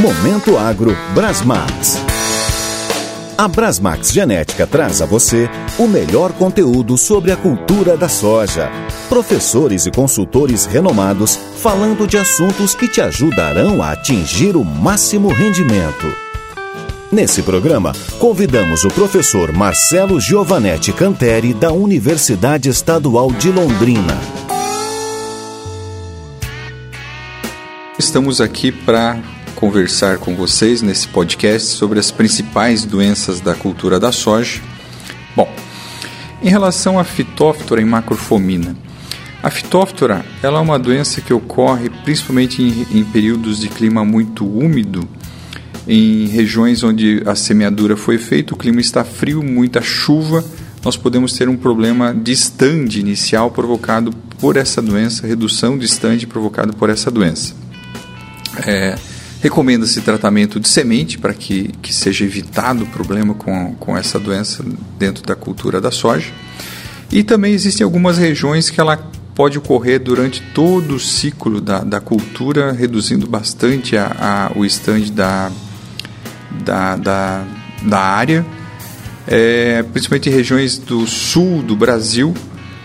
Momento Agro Brasmax. A Brasmax Genética traz a você o melhor conteúdo sobre a cultura da soja. Professores e consultores renomados falando de assuntos que te ajudarão a atingir o máximo rendimento. Nesse programa, convidamos o professor Marcelo Giovanetti Canteri, da Universidade Estadual de Londrina. Estamos aqui para conversar com vocês nesse podcast sobre as principais doenças da cultura da soja. Bom, em relação à fitóftora e macrofomina, a fitóftora ela é uma doença que ocorre principalmente em, em períodos de clima muito úmido, em regiões onde a semeadura foi feita, o clima está frio, muita chuva, nós podemos ter um problema de stand inicial provocado por essa doença, redução de stand provocado por essa doença. É, Recomenda-se tratamento de semente para que, que seja evitado o problema com, com essa doença dentro da cultura da soja. E também existem algumas regiões que ela pode ocorrer durante todo o ciclo da, da cultura, reduzindo bastante a, a, o stand da, da, da, da área, é, principalmente em regiões do sul do Brasil,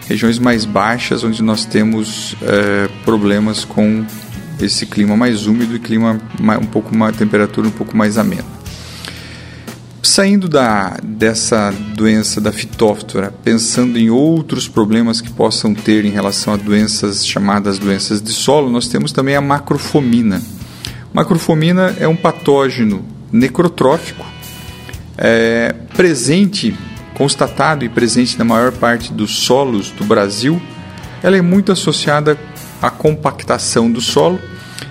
regiões mais baixas, onde nós temos é, problemas com esse clima mais úmido e clima um pouco uma temperatura um pouco mais amena. Saindo da, dessa doença da fitóftora, pensando em outros problemas que possam ter em relação a doenças chamadas doenças de solo, nós temos também a macrofomina. Macrofomina é um patógeno necrotrófico é, presente, constatado e presente na maior parte dos solos do Brasil. Ela é muito associada à compactação do solo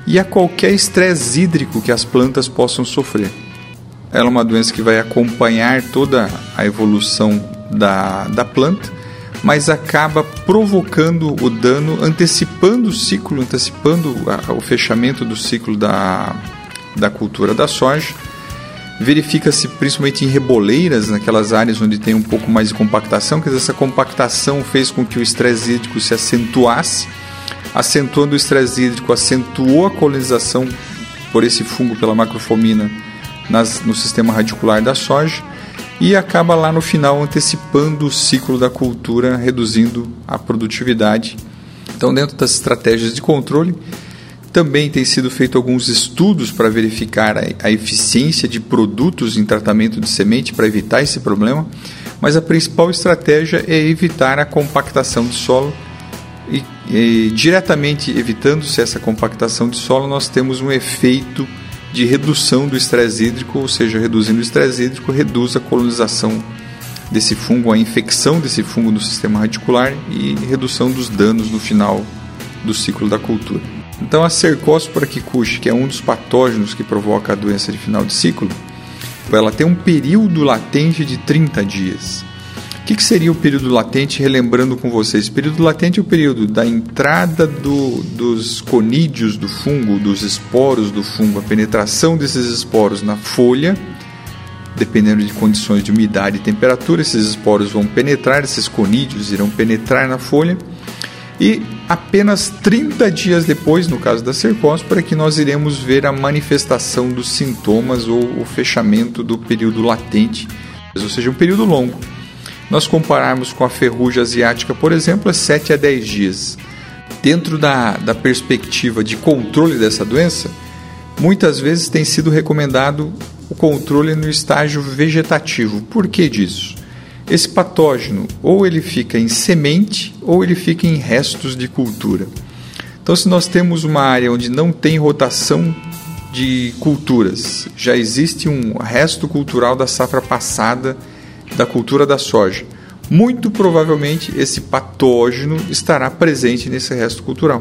e a qualquer estresse hídrico que as plantas possam sofrer. Ela é uma doença que vai acompanhar toda a evolução da, da planta, mas acaba provocando o dano, antecipando o ciclo, antecipando a, o fechamento do ciclo da, da cultura da soja. Verifica-se principalmente em reboleiras, naquelas áreas onde tem um pouco mais de compactação, que essa compactação fez com que o estresse hídrico se acentuasse acentuando o estresse hídrico, acentuou a colonização por esse fungo pela macrofomina nas, no sistema radicular da soja e acaba lá no final antecipando o ciclo da cultura, reduzindo a produtividade. Então, dentro das estratégias de controle, também tem sido feito alguns estudos para verificar a, a eficiência de produtos em tratamento de semente para evitar esse problema, mas a principal estratégia é evitar a compactação do solo e, diretamente evitando-se essa compactação de solo, nós temos um efeito de redução do estresse hídrico, ou seja, reduzindo o estresse hídrico, reduz a colonização desse fungo, a infecção desse fungo no sistema radicular e redução dos danos no final do ciclo da cultura. Então, a Cercospora kikuchi, que é um dos patógenos que provoca a doença de final de ciclo, ela tem um período latente de 30 dias. O que, que, seria o período latente? Relembrando com vocês, período latente é o período da entrada do, dos conídeos do fungo, dos esporos do fungo, a penetração desses esporos na folha, dependendo de condições de umidade e temperatura, esses esporos vão penetrar, esses conídeos irão penetrar na folha. E apenas 30 dias depois, no caso da cercóspora, que nós iremos ver a manifestação dos sintomas ou o fechamento do período latente, ou seja, um período longo nós compararmos com a ferrugem asiática, por exemplo, é 7 a 10 dias. Dentro da, da perspectiva de controle dessa doença, muitas vezes tem sido recomendado o controle no estágio vegetativo. Por que disso? Esse patógeno ou ele fica em semente ou ele fica em restos de cultura. Então, se nós temos uma área onde não tem rotação de culturas, já existe um resto cultural da safra passada da cultura da soja. Muito provavelmente esse patógeno estará presente nesse resto cultural.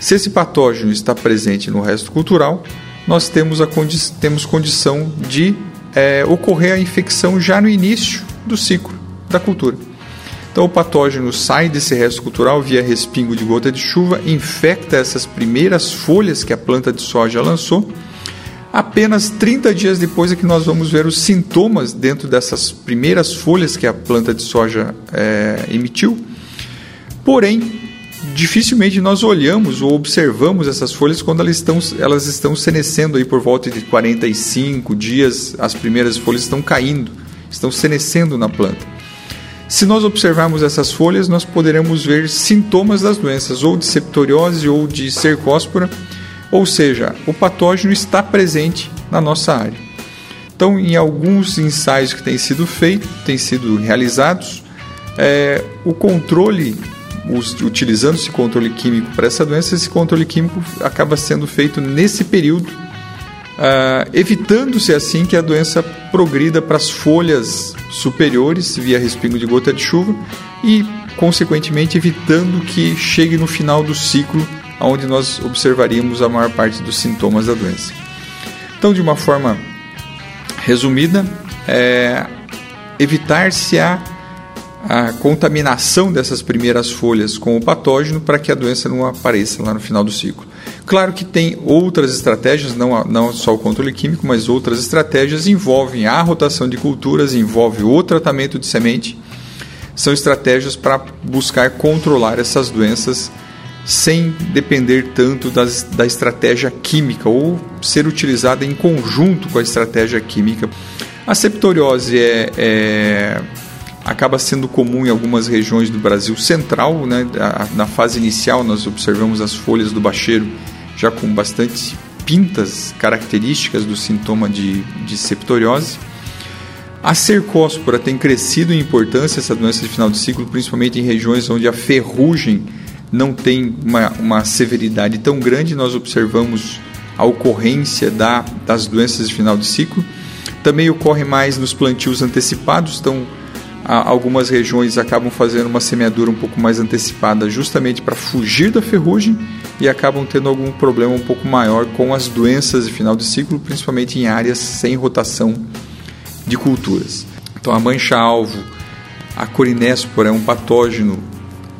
Se esse patógeno está presente no resto cultural, nós temos, a condi temos condição de é, ocorrer a infecção já no início do ciclo da cultura. Então o patógeno sai desse resto cultural via respingo de gota de chuva, infecta essas primeiras folhas que a planta de soja lançou Apenas 30 dias depois é que nós vamos ver os sintomas dentro dessas primeiras folhas que a planta de soja é, emitiu. Porém, dificilmente nós olhamos ou observamos essas folhas quando elas estão, elas estão senescendo aí por volta de 45 dias, as primeiras folhas estão caindo, estão senescendo na planta. Se nós observarmos essas folhas, nós poderemos ver sintomas das doenças, ou de septoriose ou de cercóspora, ou seja, o patógeno está presente na nossa área. Então, em alguns ensaios que têm sido feitos, têm sido realizados, é, o controle, utilizando esse controle químico para essa doença, esse controle químico acaba sendo feito nesse período, uh, evitando-se assim que a doença progrida para as folhas superiores via respingo de gota de chuva e, consequentemente, evitando que chegue no final do ciclo, onde nós observaríamos a maior parte dos sintomas da doença. Então, de uma forma resumida, é, evitar-se a, a contaminação dessas primeiras folhas com o patógeno para que a doença não apareça lá no final do ciclo. Claro que tem outras estratégias, não, não só o controle químico, mas outras estratégias envolvem a rotação de culturas, envolve o tratamento de semente. São estratégias para buscar controlar essas doenças sem depender tanto das, da estratégia química ou ser utilizada em conjunto com a estratégia química. A septoriose é, é, acaba sendo comum em algumas regiões do Brasil central. Né? Na fase inicial, nós observamos as folhas do bacheiro já com bastante pintas características do sintoma de, de septoriose. A cercóspora tem crescido em importância, essa doença de final de ciclo, principalmente em regiões onde a ferrugem não tem uma, uma severidade tão grande, nós observamos a ocorrência da, das doenças de final de ciclo. Também ocorre mais nos plantios antecipados, então algumas regiões acabam fazendo uma semeadura um pouco mais antecipada justamente para fugir da ferrugem e acabam tendo algum problema um pouco maior com as doenças de final de ciclo, principalmente em áreas sem rotação de culturas. Então a mancha-alvo, a corinéspora é um patógeno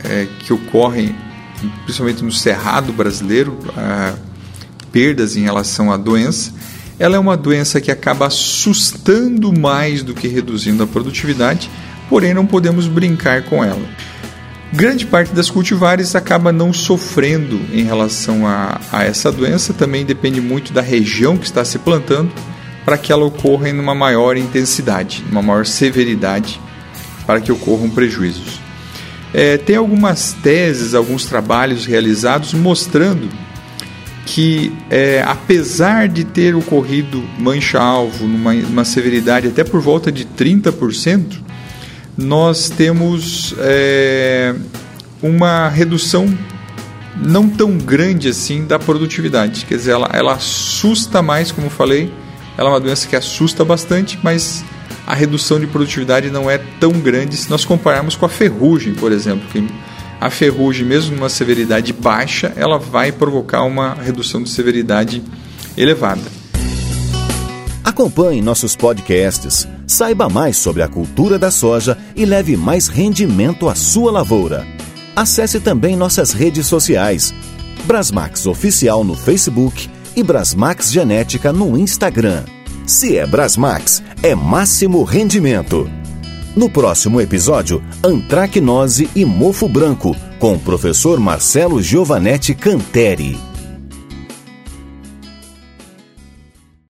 é, que ocorre principalmente no cerrado brasileiro, perdas em relação à doença. Ela é uma doença que acaba assustando mais do que reduzindo a produtividade, porém não podemos brincar com ela. Grande parte das cultivares acaba não sofrendo em relação a, a essa doença, também depende muito da região que está se plantando para que ela ocorra em uma maior intensidade, uma maior severidade, para que ocorram prejuízos. É, tem algumas teses, alguns trabalhos realizados mostrando que, é, apesar de ter ocorrido mancha-alvo numa, numa, severidade até por volta de 30%, nós temos é, uma redução não tão grande assim da produtividade. Quer dizer, ela, ela assusta mais, como falei, ela é uma doença que assusta bastante, mas a redução de produtividade não é tão grande se nós compararmos com a ferrugem, por exemplo. Que a ferrugem, mesmo numa severidade baixa, ela vai provocar uma redução de severidade elevada. Acompanhe nossos podcasts, saiba mais sobre a cultura da soja e leve mais rendimento à sua lavoura. Acesse também nossas redes sociais. Brasmax Oficial no Facebook e Brasmax Genética no Instagram. Se é Brasmax, é máximo rendimento. No próximo episódio, antracnose e mofo branco, com o professor Marcelo Giovanetti Canteri.